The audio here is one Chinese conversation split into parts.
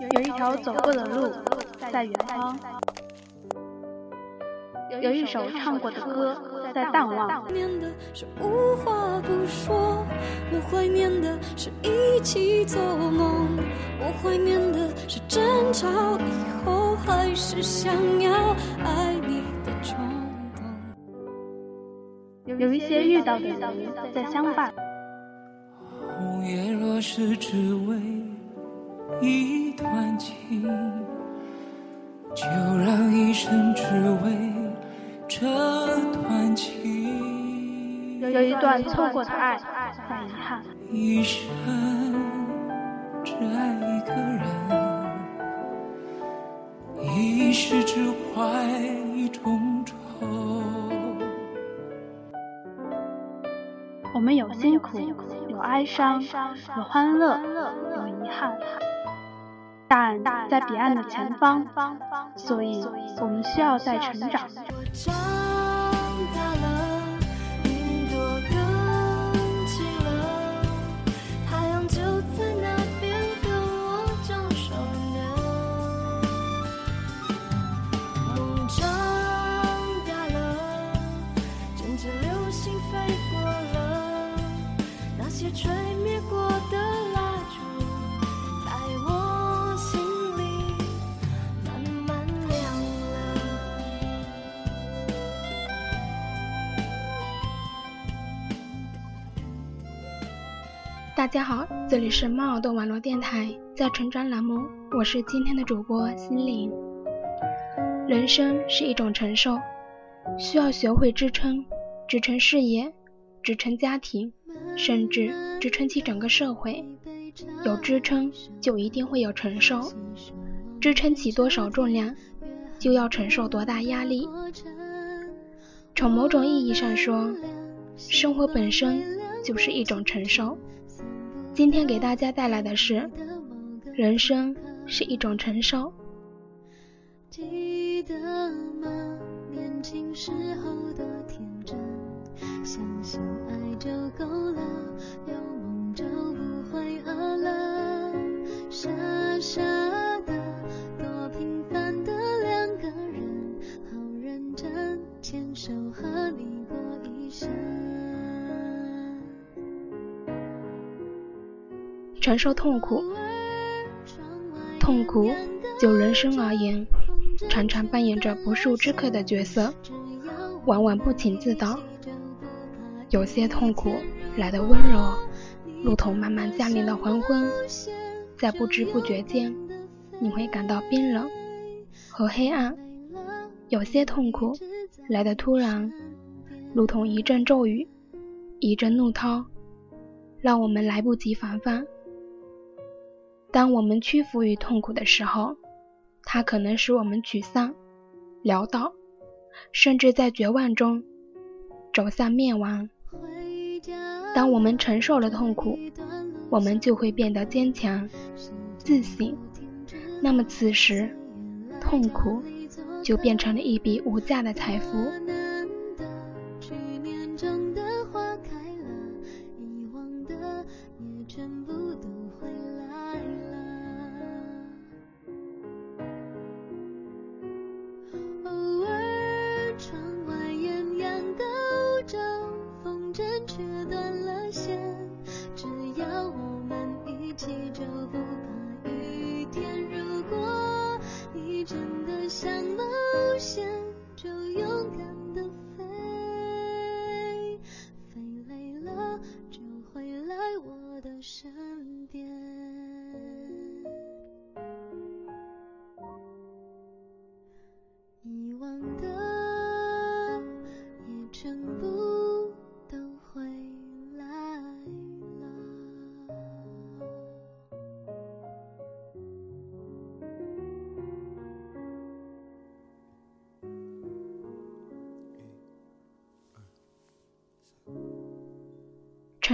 有一条走过的路在远方，有一首唱过的歌在淡忘。念的是无话不说，我怀念的是一起做梦，我怀念的是争吵以后还是想要爱你的冲动。有一些遇到的人在相伴，红叶若是只为一段情，就让一生只为这段情。有一段错过的爱很遗憾，一生只爱一个人，一世只怀一种愁。我们有辛苦，有哀伤，有欢乐，有遗憾，但在彼岸的前方，所以我们需要在成长。大家好，这里是猫耳朵网络电台，在成长栏目，我是今天的主播心灵。人生是一种承受，需要学会支撑，支撑事业，支撑家庭，甚至支撑起整个社会。有支撑，就一定会有承受。支撑起多少重量，就要承受多大压力。从某种意义上说，生活本身就是一种承受。今天给大家带来的是，人生是一种承受。记得吗？年轻时候的天真，相信爱就够了，有梦就不会饿了。承受痛苦，痛苦就人生而言，常常扮演着不速之客的角色，往往不请自到。有些痛苦来的温柔，如同慢慢降临的黄昏，在不知不觉间，你会感到冰冷和黑暗。有些痛苦来的突然，如同一阵骤雨，一阵怒涛，让我们来不及防范。当我们屈服于痛苦的时候，它可能使我们沮丧、潦倒，甚至在绝望中走向灭亡。当我们承受了痛苦，我们就会变得坚强、自信。那么此时，痛苦就变成了一笔无价的财富。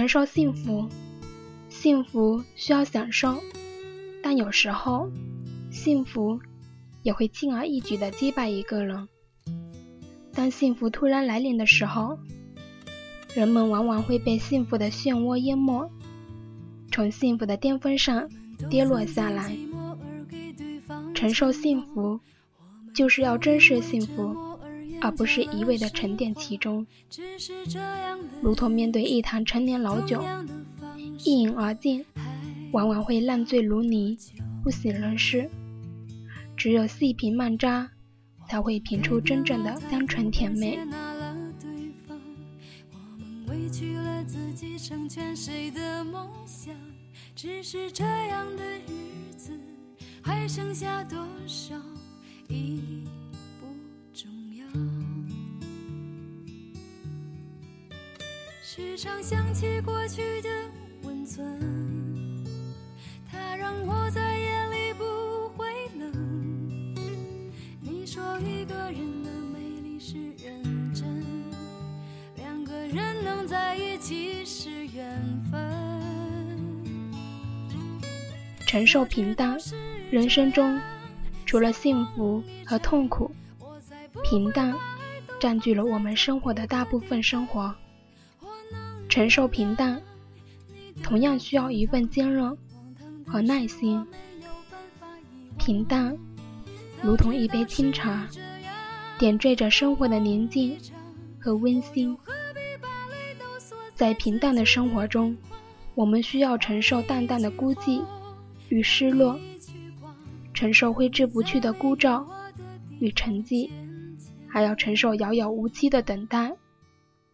承受幸福，幸福需要享受，但有时候，幸福也会轻而易举地击败一个人。当幸福突然来临的时候，人们往往会被幸福的漩涡淹没，从幸福的巅峰上跌落下来。承受幸福，就是要珍视幸福，而不是一味的沉淀其中。如同面对一坛陈年老酒，一饮而尽，往往会烂醉如泥，不省人事。只有细品慢咂，才会品出真正的香醇甜美。只是这样的日子，还剩下多少已不重要。时常想起过去的温存，它让我在夜里不会冷。你说一个人的美丽是认真，两个人能在一起是缘分。承受平淡，人生中除了幸福和痛苦，平淡占据了我们生活的大部分生活。承受平淡，同样需要一份坚韧和耐心。平淡如同一杯清茶，点缀着生活的宁静和温馨。在平淡的生活中，我们需要承受淡淡的孤寂。与失落，承受挥之不去的孤照与沉寂，还要承受遥遥无期的等待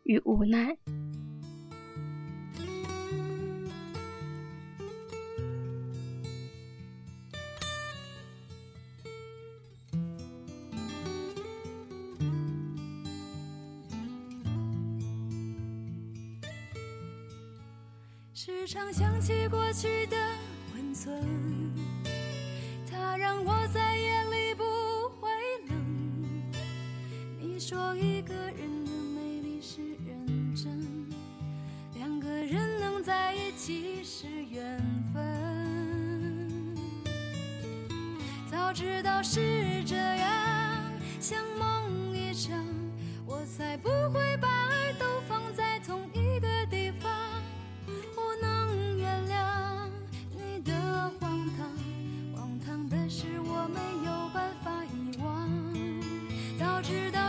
与无奈。时常想起过去的温。存，它让我在夜说一个人的美丽是认真，两个人能在一起是缘分。早知道是这样，像梦一场，我才不会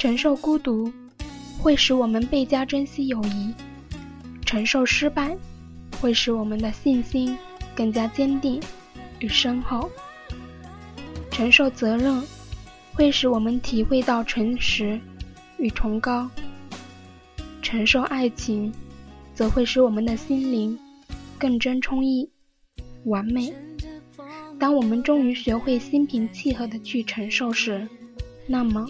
承受孤独，会使我们倍加珍惜友谊；承受失败，会使我们的信心更加坚定与深厚；承受责任，会使我们体会到诚实与崇高；承受爱情，则会使我们的心灵更真充溢、完美。当我们终于学会心平气和的去承受时，那么。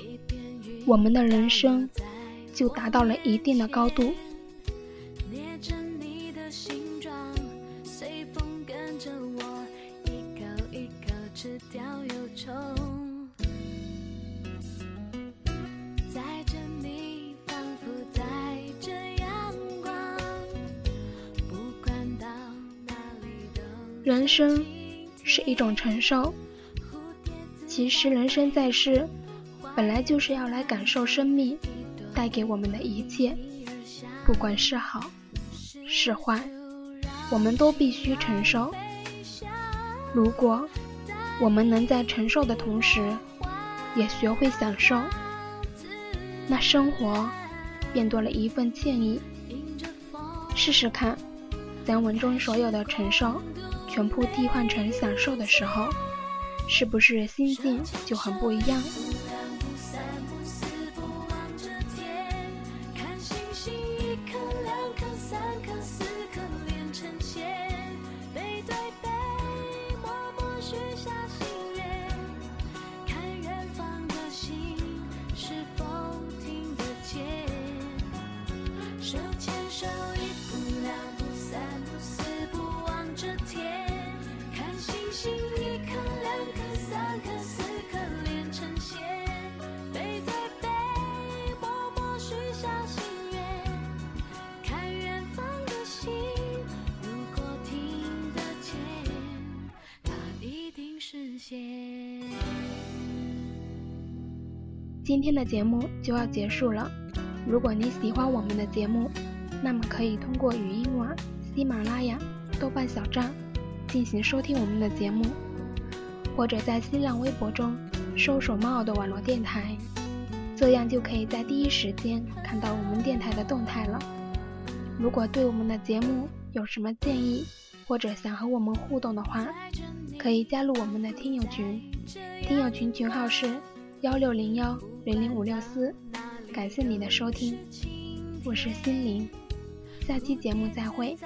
我们的人生就达到了一定的高度。人生是一种承受，其实人生在世。本来就是要来感受生命带给我们的一切，不管是好是坏，我们都必须承受。如果我们能在承受的同时，也学会享受，那生活便多了一份惬意。试试看，将文中所有的承受全部替换成享受的时候，是不是心境就很不一样？今天的节目就要结束了。如果你喜欢我们的节目，那么可以通过语音网、喜马拉雅、豆瓣小站进行收听我们的节目，或者在新浪微博中搜索“猫耳的网络电台”，这样就可以在第一时间看到我们电台的动态了。如果对我们的节目有什么建议，或者想和我们互动的话，可以加入我们的听友群，听友群群号是幺六零幺零零五六四。感谢你的收听，我是心灵，下期节目再会。